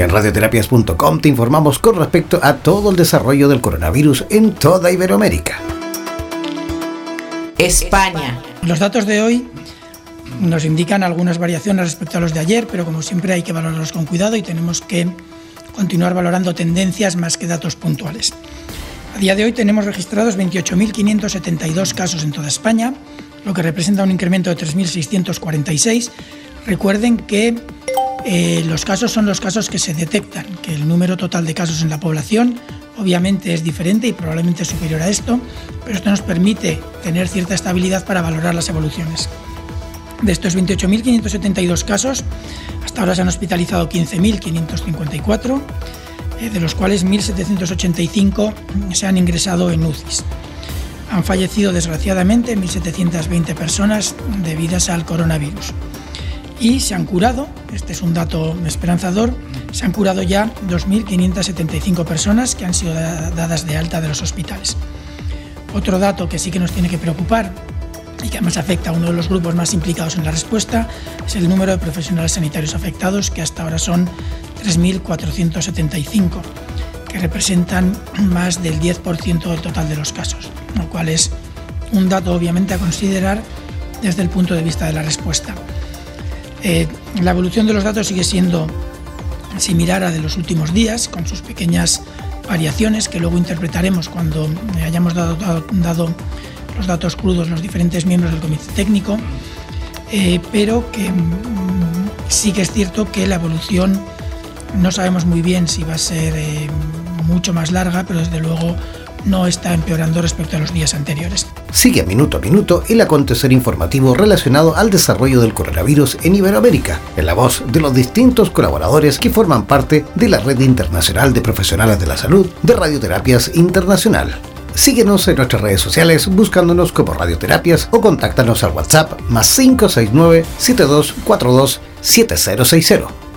En radioterapias.com te informamos con respecto a todo el desarrollo del coronavirus en toda Iberoamérica. España. Los datos de hoy nos indican algunas variaciones respecto a los de ayer, pero como siempre hay que valorarlos con cuidado y tenemos que continuar valorando tendencias más que datos puntuales. A día de hoy tenemos registrados 28.572 casos en toda España, lo que representa un incremento de 3.646. Recuerden que eh, los casos son los casos que se detectan, que el número total de casos en la población obviamente es diferente y probablemente superior a esto, pero esto nos permite tener cierta estabilidad para valorar las evoluciones. De estos 28.572 casos, hasta ahora se han hospitalizado 15.554 eh, de los cuales 1.785 se han ingresado en UCIs. Han fallecido desgraciadamente 1.720 personas debidas al coronavirus. Y se han curado, este es un dato esperanzador, se han curado ya 2.575 personas que han sido dadas de alta de los hospitales. Otro dato que sí que nos tiene que preocupar y que además afecta a uno de los grupos más implicados en la respuesta es el número de profesionales sanitarios afectados, que hasta ahora son 3.475, que representan más del 10% del total de los casos, lo cual es un dato obviamente a considerar desde el punto de vista de la respuesta. Eh, la evolución de los datos sigue siendo similar a de los últimos días, con sus pequeñas variaciones que luego interpretaremos cuando hayamos dado, los datos crudos los diferentes miembros del comité técnico, eh, pero que mm, sí que es cierto que la evolución no sabemos muy bien si va a ser eh, mucho más larga, pero desde luego no está empeorando respecto a los días anteriores. Sigue minuto a minuto el acontecer informativo relacionado al desarrollo del coronavirus en Iberoamérica, en la voz de los distintos colaboradores que forman parte de la Red Internacional de Profesionales de la Salud de Radioterapias Internacional. Síguenos en nuestras redes sociales buscándonos como Radioterapias o contáctanos al WhatsApp más 569 7242 7060.